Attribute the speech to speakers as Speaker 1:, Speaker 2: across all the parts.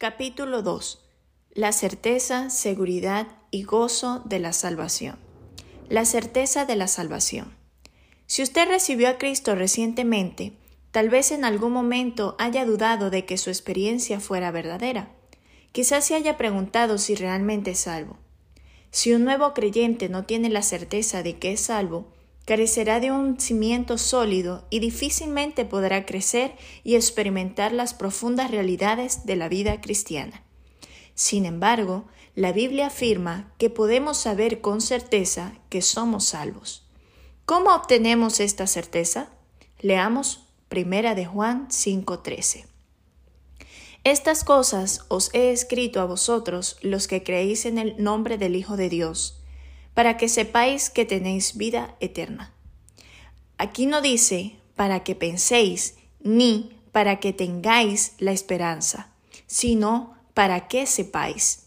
Speaker 1: Capítulo 2. La certeza, seguridad y gozo de la salvación. La certeza de la salvación. Si usted recibió a Cristo recientemente, tal vez en algún momento haya dudado de que su experiencia fuera verdadera. Quizás se haya preguntado si realmente es salvo. Si un nuevo creyente no tiene la certeza de que es salvo, carecerá de un cimiento sólido y difícilmente podrá crecer y experimentar las profundas realidades de la vida cristiana. Sin embargo, la Biblia afirma que podemos saber con certeza que somos salvos. ¿Cómo obtenemos esta certeza? Leamos Primera de Juan 5:13. Estas cosas os he escrito a vosotros los que creéis en el nombre del Hijo de Dios para que sepáis que tenéis vida eterna. Aquí no dice para que penséis, ni para que tengáis la esperanza, sino para que sepáis.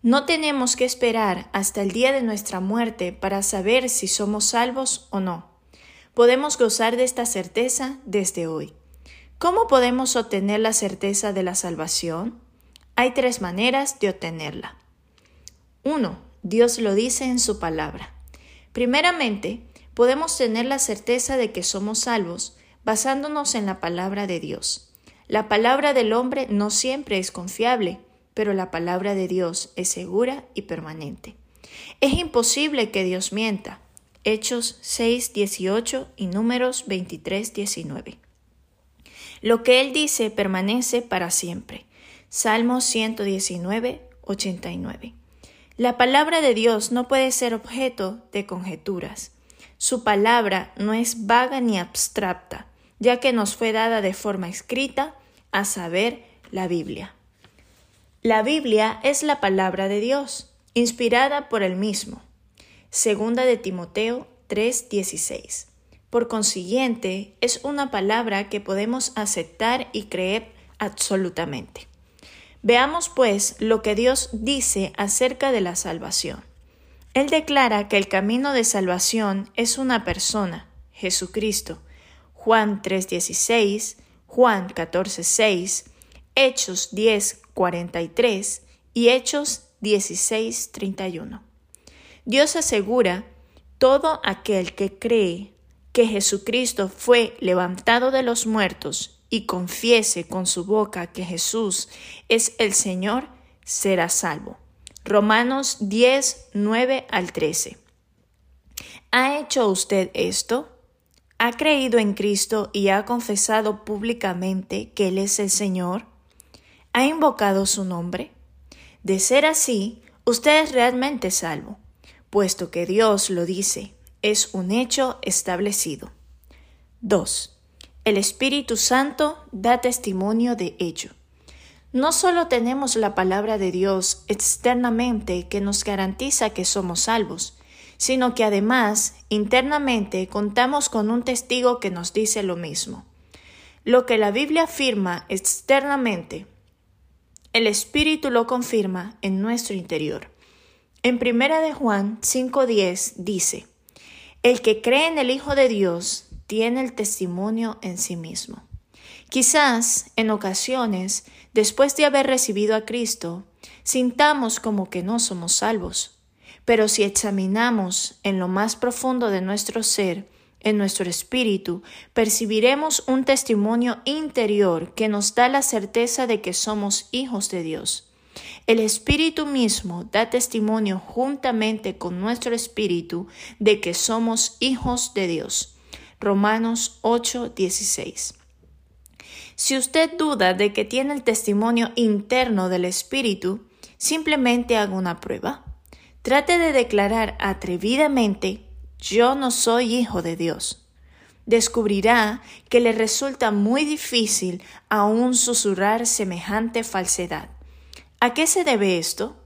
Speaker 1: No tenemos que esperar hasta el día de nuestra muerte para saber si somos salvos o no. Podemos gozar de esta certeza desde hoy. ¿Cómo podemos obtener la certeza de la salvación? Hay tres maneras de obtenerla. 1 Dios lo dice en su palabra. Primeramente, podemos tener la certeza de que somos salvos basándonos en la palabra de Dios. La palabra del hombre no siempre es confiable, pero la palabra de Dios es segura y permanente. Es imposible que Dios mienta. Hechos 6, 18 y números 23, 19. Lo que Él dice permanece para siempre. Salmos 119, 89. La palabra de Dios no puede ser objeto de conjeturas. Su palabra no es vaga ni abstracta, ya que nos fue dada de forma escrita, a saber, la Biblia. La Biblia es la palabra de Dios, inspirada por él mismo. Segunda de Timoteo 3:16. Por consiguiente, es una palabra que podemos aceptar y creer absolutamente. Veamos pues lo que Dios dice acerca de la salvación. Él declara que el camino de salvación es una persona, Jesucristo. Juan 3:16, Juan 14:6, Hechos 10:43 y Hechos 16:31. Dios asegura todo aquel que cree que Jesucristo fue levantado de los muertos y confiese con su boca que Jesús es el Señor, será salvo. Romanos 10, 9 al 13. ¿Ha hecho usted esto? ¿Ha creído en Cristo y ha confesado públicamente que Él es el Señor? ¿Ha invocado su nombre? De ser así, usted es realmente salvo, puesto que Dios lo dice, es un hecho establecido. 2. El Espíritu Santo da testimonio de ello. No solo tenemos la palabra de Dios externamente que nos garantiza que somos salvos, sino que además internamente contamos con un testigo que nos dice lo mismo. Lo que la Biblia afirma externamente, el Espíritu lo confirma en nuestro interior. En primera de Juan 5:10 dice: El que cree en el Hijo de Dios tiene el testimonio en sí mismo. Quizás, en ocasiones, después de haber recibido a Cristo, sintamos como que no somos salvos. Pero si examinamos en lo más profundo de nuestro ser, en nuestro espíritu, percibiremos un testimonio interior que nos da la certeza de que somos hijos de Dios. El Espíritu mismo da testimonio juntamente con nuestro espíritu de que somos hijos de Dios. Romanos 8:16. Si usted duda de que tiene el testimonio interno del Espíritu, simplemente haga una prueba. Trate de declarar atrevidamente, yo no soy hijo de Dios. Descubrirá que le resulta muy difícil aún susurrar semejante falsedad. ¿A qué se debe esto?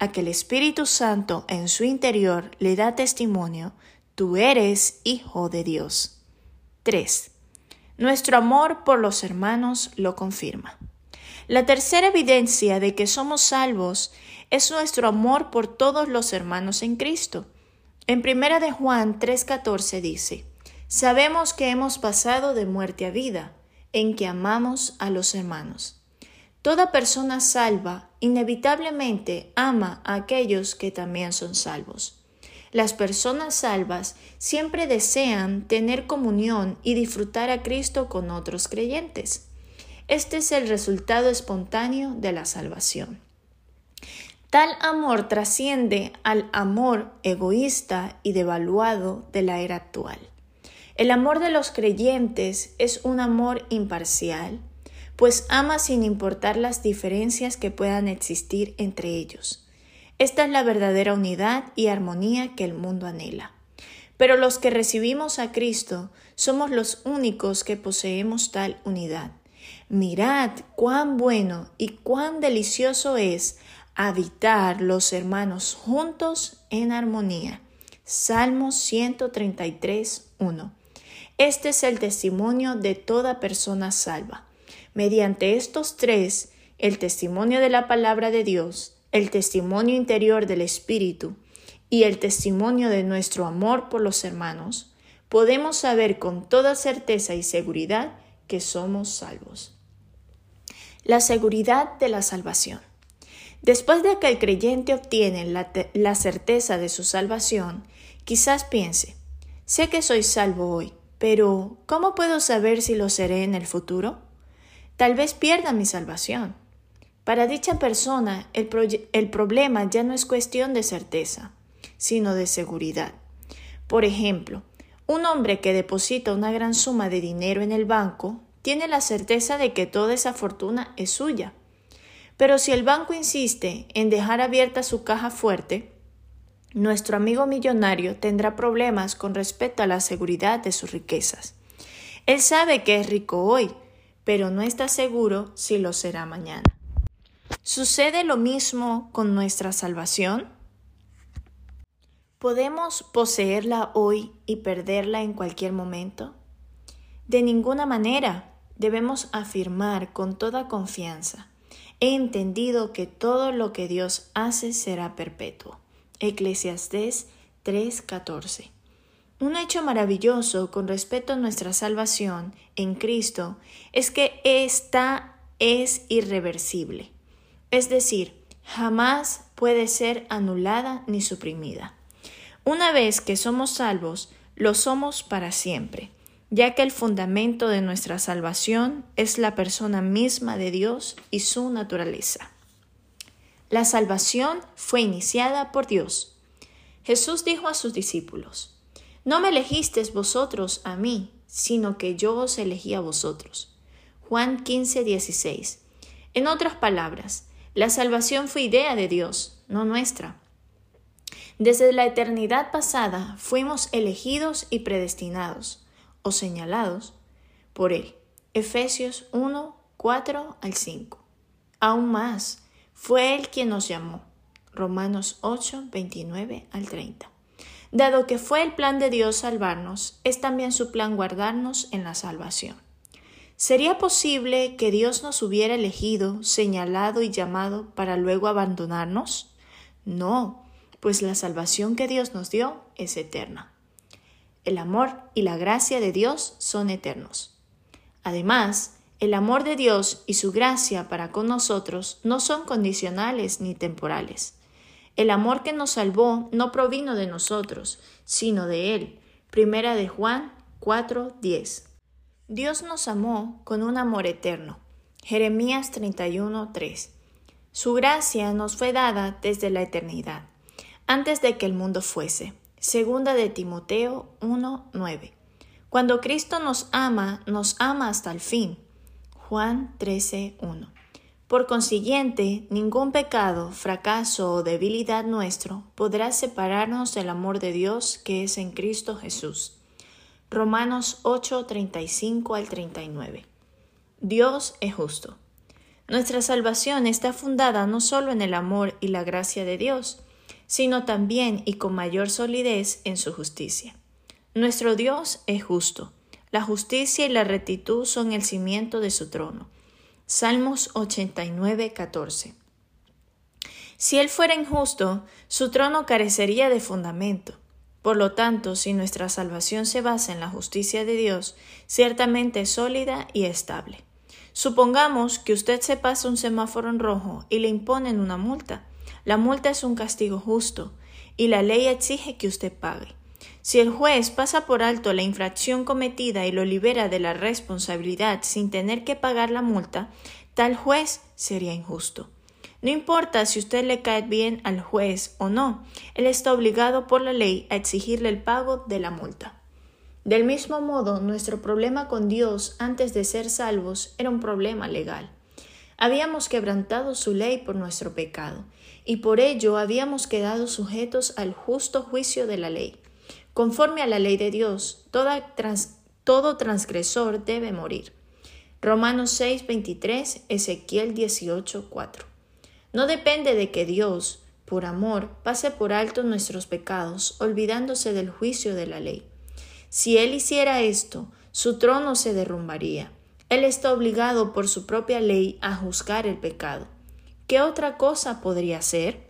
Speaker 1: A que el Espíritu Santo en su interior le da testimonio, tú eres hijo de Dios. 3. Nuestro amor por los hermanos lo confirma. La tercera evidencia de que somos salvos es nuestro amor por todos los hermanos en Cristo. En primera de Juan 3:14 dice: Sabemos que hemos pasado de muerte a vida, en que amamos a los hermanos. Toda persona salva inevitablemente ama a aquellos que también son salvos. Las personas salvas siempre desean tener comunión y disfrutar a Cristo con otros creyentes. Este es el resultado espontáneo de la salvación. Tal amor trasciende al amor egoísta y devaluado de la era actual. El amor de los creyentes es un amor imparcial, pues ama sin importar las diferencias que puedan existir entre ellos. Esta es la verdadera unidad y armonía que el mundo anhela. Pero los que recibimos a Cristo somos los únicos que poseemos tal unidad. Mirad cuán bueno y cuán delicioso es habitar los hermanos juntos en armonía. Salmos 133, 1. Este es el testimonio de toda persona salva. Mediante estos tres, el testimonio de la palabra de Dios, el testimonio interior del Espíritu y el testimonio de nuestro amor por los hermanos, podemos saber con toda certeza y seguridad que somos salvos. La seguridad de la salvación. Después de que el creyente obtiene la, certeza de su salvación, quizás piense, sé que soy salvo hoy, pero ¿cómo puedo saber si lo seré en el futuro? Tal vez pierda mi salvación. Para dicha persona, el, el problema ya no es cuestión de certeza, sino de seguridad. Por ejemplo, un hombre que deposita una gran suma de dinero en el banco tiene la certeza de que toda esa fortuna es suya pero si el banco insiste en dejar abierta su caja fuerte, nuestro amigo millonario tendrá problemas con respecto a la seguridad de sus riquezas. Él sabe que es rico hoy, pero no está seguro si lo será mañana. ¿Sucede lo mismo con nuestra salvación? ¿Podemos poseerla hoy y perderla en cualquier momento? De ninguna manera debemos afirmar con toda confianza he entendido que todo lo que Dios hace será perpetuo. Eclesiastés 3:14. Un hecho maravilloso con respecto a nuestra salvación en Cristo es que esta es irreversible, es decir, jamás puede ser anulada ni suprimida. Una vez que somos salvos, lo somos para siempre ya que el fundamento de nuestra salvación es la persona misma de Dios y su naturaleza. La salvación fue iniciada por Dios. Jesús dijo a sus discípulos, No me elegisteis vosotros a mí, sino que yo os elegí a vosotros. Juan 15, 16. En otras palabras, la salvación fue idea de Dios, no nuestra. Desde la eternidad pasada fuimos elegidos y predestinados o señalados por Él. Efesios 1, 4 al 5. Aún más, fue Él quien nos llamó. Romanos 8, 29 al 30. Dado que fue el plan de Dios salvarnos, es también su plan guardarnos en la salvación. ¿Sería posible que Dios nos hubiera elegido, señalado y llamado para luego abandonarnos? No, pues la salvación que Dios nos dio es eterna el amor y la gracia de Dios son eternos. Además, el amor de Dios y su gracia para con nosotros no son condicionales ni temporales. El amor que nos salvó no provino de nosotros, sino de Él. Primera de Juan 4:10. Dios nos amó con un amor eterno. Jeremías 31:3. Su gracia nos fue dada desde la eternidad, antes de que el mundo fuese. Segunda de Timoteo 1:9. Cuando Cristo nos ama, nos ama hasta el fin. Juan 13:1. Por consiguiente, ningún pecado, fracaso o debilidad nuestro podrá separarnos del amor de Dios que es en Cristo Jesús. Romanos 8:35 al 39. Dios es justo. Nuestra salvación está fundada no solo en el amor y la gracia de Dios, sino también y con mayor solidez en su justicia. Nuestro Dios es justo. La justicia y la rectitud son el cimiento de su trono. Salmos 89, 14. Si Él fuera injusto, su trono carecería de fundamento. Por lo tanto, si nuestra salvación se basa en la justicia de Dios, ciertamente es sólida y estable. Supongamos que usted se pasa un semáforo en rojo y le imponen una multa. La multa es un castigo justo y la ley exige que usted pague. Si el juez pasa por alto la infracción cometida y lo libera de la responsabilidad sin tener que pagar la multa, tal juez sería injusto. No importa si usted le cae bien al juez o no, él está obligado por la ley a exigirle el pago de la multa. Del mismo modo, nuestro problema con Dios antes de ser salvos era un problema legal. Habíamos quebrantado su ley por nuestro pecado, y por ello habíamos quedado sujetos al justo juicio de la ley. Conforme a la ley de Dios, todo transgresor debe morir. Romanos 6, 23, Ezequiel 18, 4. No depende de que Dios, por amor, pase por alto nuestros pecados, olvidándose del juicio de la ley. Si Él hiciera esto, su trono se derrumbaría. Él está obligado por su propia ley a juzgar el pecado. ¿Qué otra cosa podría ser?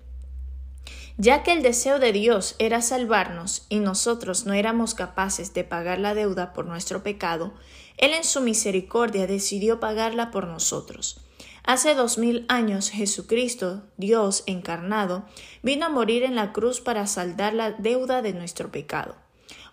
Speaker 1: Ya que el deseo de Dios era salvarnos y nosotros no éramos capaces de pagar la deuda por nuestro pecado, Él en su misericordia decidió pagarla por nosotros. Hace dos mil años Jesucristo, Dios encarnado, vino a morir en la cruz para saldar la deuda de nuestro pecado.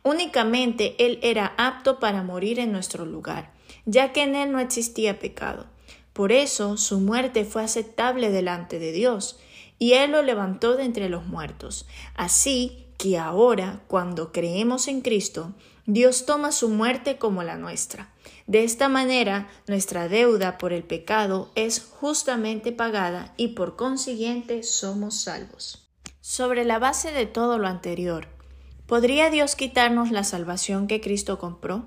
Speaker 1: Únicamente Él era apto para morir en nuestro lugar, ya que en Él no existía pecado. Por eso su muerte fue aceptable delante de Dios, y Él lo levantó de entre los muertos. Así que ahora, cuando creemos en Cristo, Dios toma su muerte como la nuestra. De esta manera, nuestra deuda por el pecado es justamente pagada y por consiguiente somos salvos. Sobre la base de todo lo anterior, ¿podría Dios quitarnos la salvación que Cristo compró?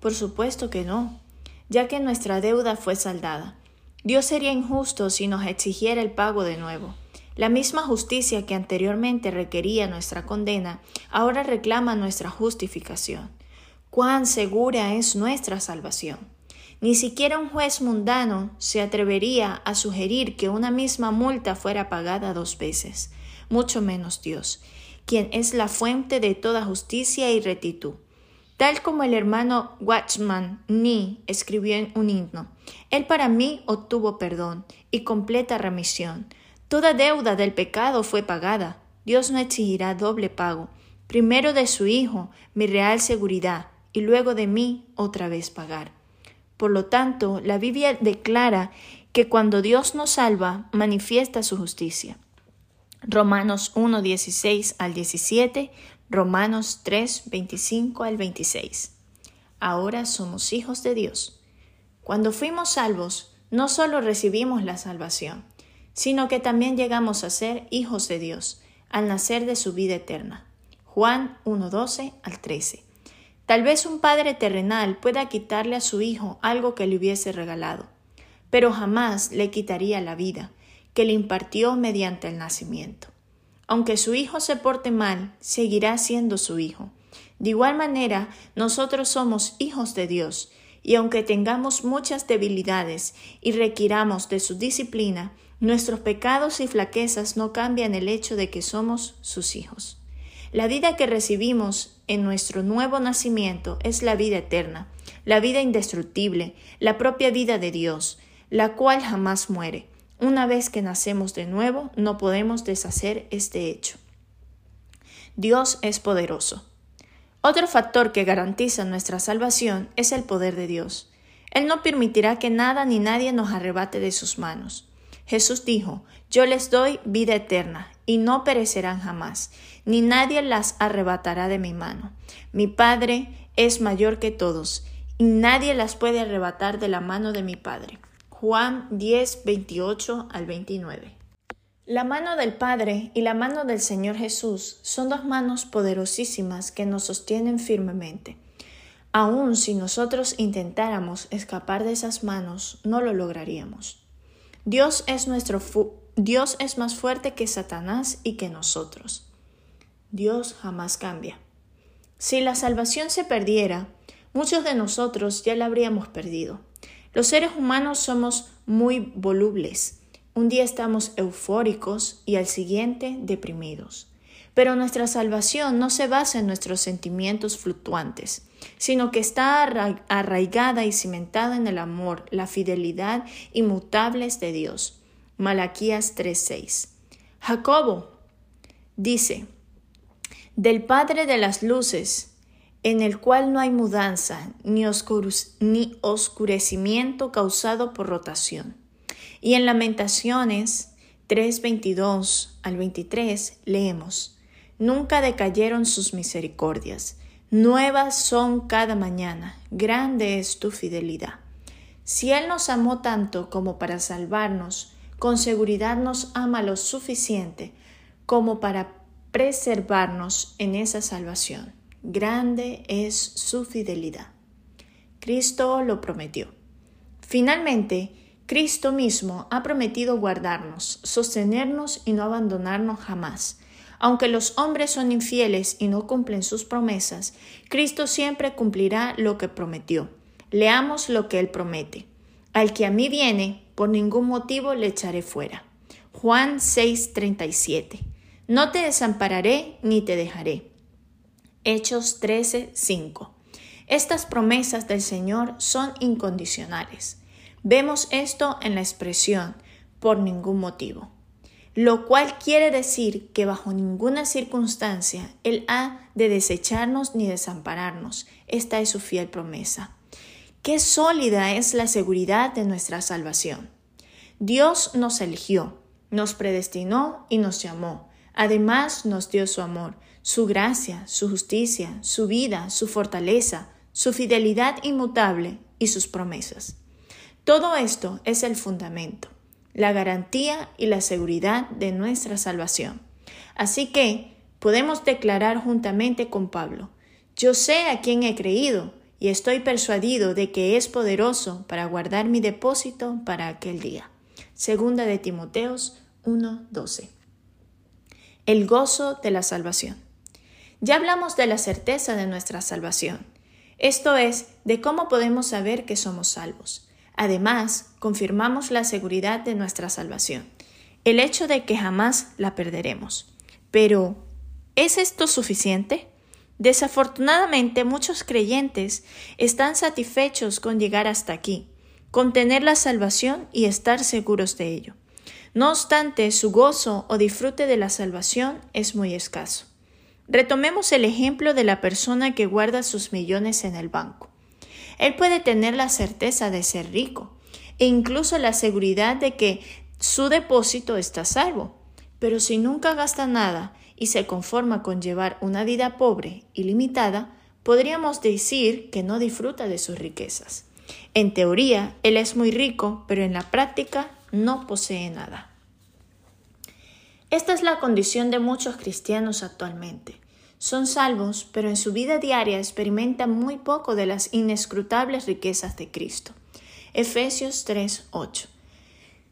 Speaker 1: Por supuesto que no, ya que nuestra deuda fue saldada. Dios sería injusto si nos exigiera el pago de nuevo. La misma justicia que anteriormente requería nuestra condena, ahora reclama nuestra justificación cuán segura es nuestra salvación. Ni siquiera un juez mundano se atrevería a sugerir que una misma multa fuera pagada dos veces, mucho menos Dios, quien es la fuente de toda justicia y rectitud. Tal como el hermano Watchman Nee escribió en un himno, Él para mí obtuvo perdón y completa remisión. Toda deuda del pecado fue pagada. Dios no exigirá doble pago. Primero de su Hijo, mi real seguridad, y luego de mí otra vez pagar. Por lo tanto, la Biblia declara que cuando Dios nos salva, manifiesta su justicia. Romanos 1, 16 al 17, Romanos 3, 25 al 26. Ahora somos hijos de Dios. Cuando fuimos salvos, no solo recibimos la salvación, sino que también llegamos a ser hijos de Dios al nacer de su vida eterna. Juan 1, 12 al 13. Tal vez un padre terrenal pueda quitarle a su hijo algo que le hubiese regalado, pero jamás le quitaría la vida, que le impartió mediante el nacimiento. Aunque su hijo se porte mal, seguirá siendo su hijo. De igual manera, nosotros somos hijos de Dios, y aunque tengamos muchas debilidades y requiramos de su disciplina, nuestros pecados y flaquezas no cambian el hecho de que somos sus hijos. La vida que recibimos en nuestro nuevo nacimiento es la vida eterna, la vida indestructible, la propia vida de Dios, la cual jamás muere. Una vez que nacemos de nuevo, no podemos deshacer este hecho. Dios es poderoso. Otro factor que garantiza nuestra salvación es el poder de Dios. Él no permitirá que nada ni nadie nos arrebate de sus manos. Jesús dijo, Yo les doy vida eterna, y no perecerán jamás, ni nadie las arrebatará de mi mano. Mi Padre es mayor que todos, y nadie las puede arrebatar de la mano de mi Padre. Juan 10, 28 al 29. La mano del Padre y la mano del Señor Jesús son dos manos poderosísimas que nos sostienen firmemente. Aun si nosotros intentáramos escapar de esas manos, no lo lograríamos. Dios es nuestro Dios es más fuerte que Satanás y que nosotros. Dios jamás cambia. Si la salvación se perdiera, muchos de nosotros ya la habríamos perdido. Los seres humanos somos muy volubles. Un día estamos eufóricos y al siguiente deprimidos. Pero nuestra salvación no se basa en nuestros sentimientos fluctuantes, sino que está arraigada y cimentada en el amor, la fidelidad inmutables de Dios. Malaquías 3:6. Jacobo dice, del Padre de las Luces, en el cual no hay mudanza ni, ni oscurecimiento causado por rotación. Y en Lamentaciones 3:22 al 23 leemos, Nunca decayeron sus misericordias, nuevas son cada mañana, grande es tu fidelidad. Si Él nos amó tanto como para salvarnos, con seguridad nos ama lo suficiente como para preservarnos en esa salvación. Grande es su fidelidad. Cristo lo prometió. Finalmente, Cristo mismo ha prometido guardarnos, sostenernos y no abandonarnos jamás. Aunque los hombres son infieles y no cumplen sus promesas, Cristo siempre cumplirá lo que prometió. Leamos lo que Él promete. Al que a mí viene, por ningún motivo le echaré fuera. Juan 6:37. No te desampararé ni te dejaré. Hechos 13:5. Estas promesas del Señor son incondicionales. Vemos esto en la expresión por ningún motivo, lo cual quiere decir que bajo ninguna circunstancia Él ha de desecharnos ni desampararnos. Esta es su fiel promesa. Qué sólida es la seguridad de nuestra salvación. Dios nos eligió, nos predestinó y nos llamó. Además nos dio su amor su gracia, su justicia, su vida, su fortaleza, su fidelidad inmutable y sus promesas. Todo esto es el fundamento, la garantía y la seguridad de nuestra salvación. Así que podemos declarar juntamente con Pablo, yo sé a quién he creído y estoy persuadido de que es poderoso para guardar mi depósito para aquel día. Segunda de Timoteos 1:12. El gozo de la salvación. Ya hablamos de la certeza de nuestra salvación, esto es, de cómo podemos saber que somos salvos. Además, confirmamos la seguridad de nuestra salvación, el hecho de que jamás la perderemos. Pero, ¿es esto suficiente? Desafortunadamente, muchos creyentes están satisfechos con llegar hasta aquí, con tener la salvación y estar seguros de ello. No obstante, su gozo o disfrute de la salvación es muy escaso. Retomemos el ejemplo de la persona que guarda sus millones en el banco. Él puede tener la certeza de ser rico e incluso la seguridad de que su depósito está salvo. Pero si nunca gasta nada y se conforma con llevar una vida pobre y limitada, podríamos decir que no disfruta de sus riquezas. En teoría, él es muy rico, pero en la práctica no posee nada. Esta es la condición de muchos cristianos actualmente. Son salvos, pero en su vida diaria experimentan muy poco de las inescrutables riquezas de Cristo. Efesios 3:8.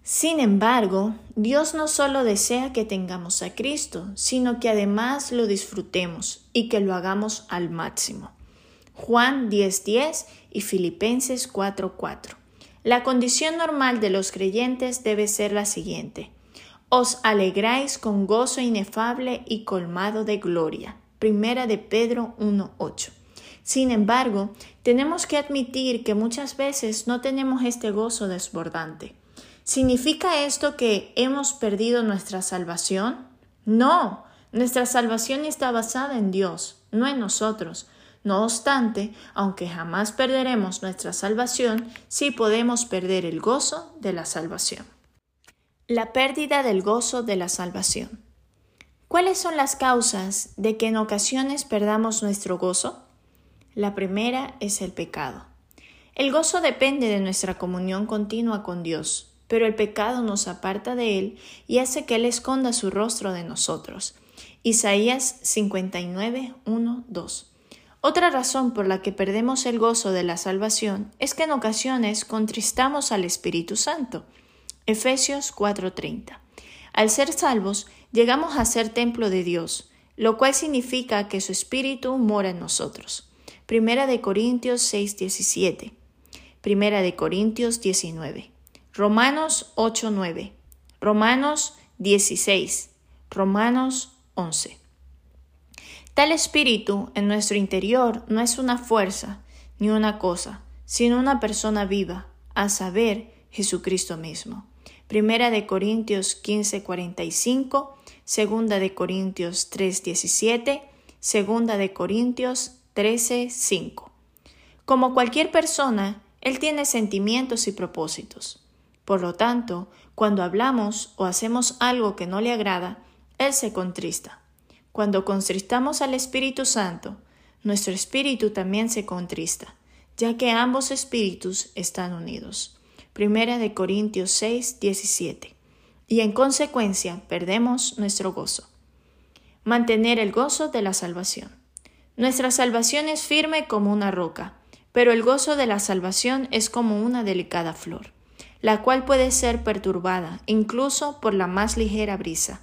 Speaker 1: Sin embargo, Dios no solo desea que tengamos a Cristo, sino que además lo disfrutemos y que lo hagamos al máximo. Juan 10:10 y Filipenses 4:4. La condición normal de los creyentes debe ser la siguiente os alegráis con gozo inefable y colmado de gloria. Primera de Pedro 1.8. Sin embargo, tenemos que admitir que muchas veces no tenemos este gozo desbordante. ¿Significa esto que hemos perdido nuestra salvación? No, nuestra salvación está basada en Dios, no en nosotros. No obstante, aunque jamás perderemos nuestra salvación, sí podemos perder el gozo de la salvación. La pérdida del gozo de la salvación. ¿Cuáles son las causas de que en ocasiones perdamos nuestro gozo? La primera es el pecado. El gozo depende de nuestra comunión continua con Dios, pero el pecado nos aparta de Él y hace que Él esconda su rostro de nosotros. Isaías 59, 1, 2. Otra razón por la que perdemos el gozo de la salvación es que en ocasiones contristamos al Espíritu Santo. Efesios 4:30. Al ser salvos, llegamos a ser templo de Dios, lo cual significa que su Espíritu mora en nosotros. Primera de Corintios 6:17. Primera de Corintios 19. Romanos 8:9. Romanos 16. Romanos 11. Tal espíritu en nuestro interior no es una fuerza ni una cosa, sino una persona viva, a saber, Jesucristo mismo. Primera de Corintios 15:45, Segunda de Corintios 3:17, Segunda de Corintios 13:5. Como cualquier persona, él tiene sentimientos y propósitos. Por lo tanto, cuando hablamos o hacemos algo que no le agrada, Él se contrista. Cuando contristamos al Espíritu Santo, nuestro espíritu también se contrista, ya que ambos espíritus están unidos. Primera de Corintios 6, 17. Y en consecuencia perdemos nuestro gozo. Mantener el gozo de la salvación. Nuestra salvación es firme como una roca, pero el gozo de la salvación es como una delicada flor la cual puede ser perturbada incluso por la más ligera brisa.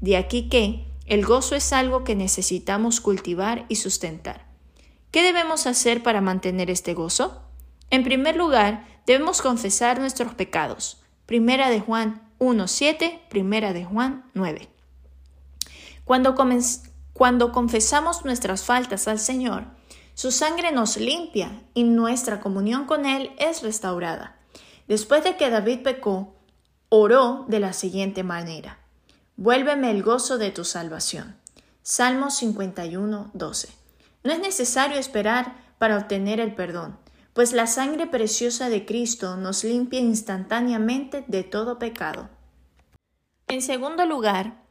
Speaker 1: De aquí que el gozo es algo que necesitamos cultivar y sustentar. ¿Qué debemos hacer para mantener este gozo? En primer lugar, debemos confesar nuestros pecados. Primera de Juan 1.7, primera de Juan 9. Cuando, cuando confesamos nuestras faltas al Señor, su sangre nos limpia y nuestra comunión con Él es restaurada. Después de que David pecó, oró de la siguiente manera. Vuélveme el gozo de tu salvación. Salmo 51, 12. No es necesario esperar para obtener el perdón, pues la sangre preciosa de Cristo nos limpia instantáneamente de todo pecado. En segundo lugar,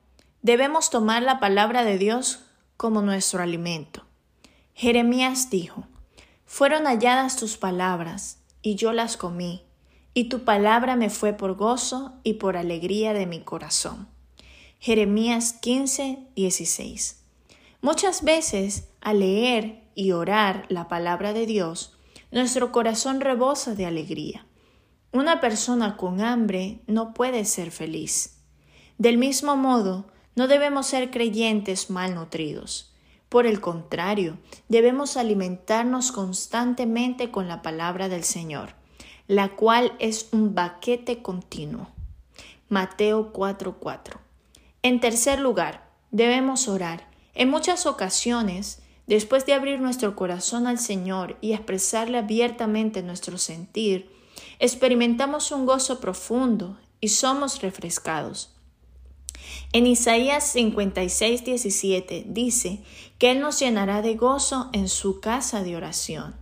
Speaker 1: debemos tomar la palabra de Dios como nuestro alimento. Jeremías dijo, Fueron halladas tus palabras, y yo las comí, y tu palabra me fue por gozo y por alegría de mi corazón. Jeremías 15, 16. Muchas veces, al leer y orar la palabra de Dios, nuestro corazón rebosa de alegría. Una persona con hambre no puede ser feliz. Del mismo modo, no debemos ser creyentes malnutridos. Por el contrario, debemos alimentarnos constantemente con la palabra del Señor la cual es un baquete continuo. Mateo 4:4. En tercer lugar, debemos orar. En muchas ocasiones, después de abrir nuestro corazón al Señor y expresarle abiertamente nuestro sentir, experimentamos un gozo profundo y somos refrescados. En Isaías 56, 17 dice que Él nos llenará de gozo en su casa de oración.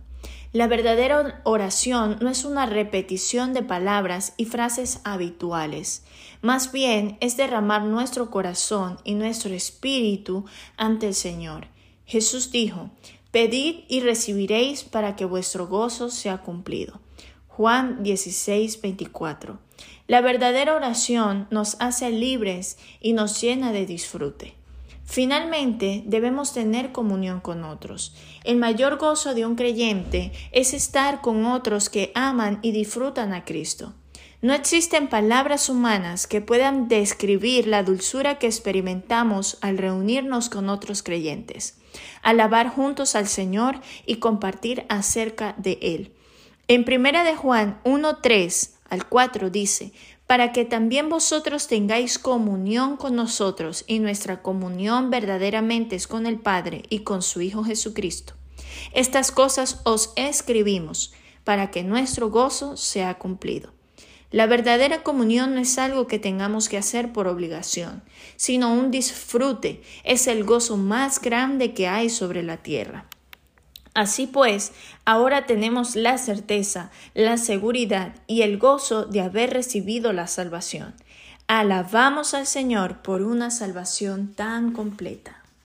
Speaker 1: La verdadera oración no es una repetición de palabras y frases habituales, más bien es derramar nuestro corazón y nuestro espíritu ante el Señor. Jesús dijo, Pedid y recibiréis para que vuestro gozo sea cumplido. Juan 16, 24. La verdadera oración nos hace libres y nos llena de disfrute. Finalmente, debemos tener comunión con otros. El mayor gozo de un creyente es estar con otros que aman y disfrutan a Cristo. No existen palabras humanas que puedan describir la dulzura que experimentamos al reunirnos con otros creyentes, alabar juntos al Señor y compartir acerca de Él. En primera de Juan 1.3 al 4 dice, para que también vosotros tengáis comunión con nosotros, y nuestra comunión verdaderamente es con el Padre y con su Hijo Jesucristo. Estas cosas os escribimos, para que nuestro gozo sea cumplido. La verdadera comunión no es algo que tengamos que hacer por obligación, sino un disfrute, es el gozo más grande que hay sobre la tierra. Así pues, ahora tenemos la certeza, la seguridad y el gozo de haber recibido la salvación. Alabamos al Señor por una salvación tan completa.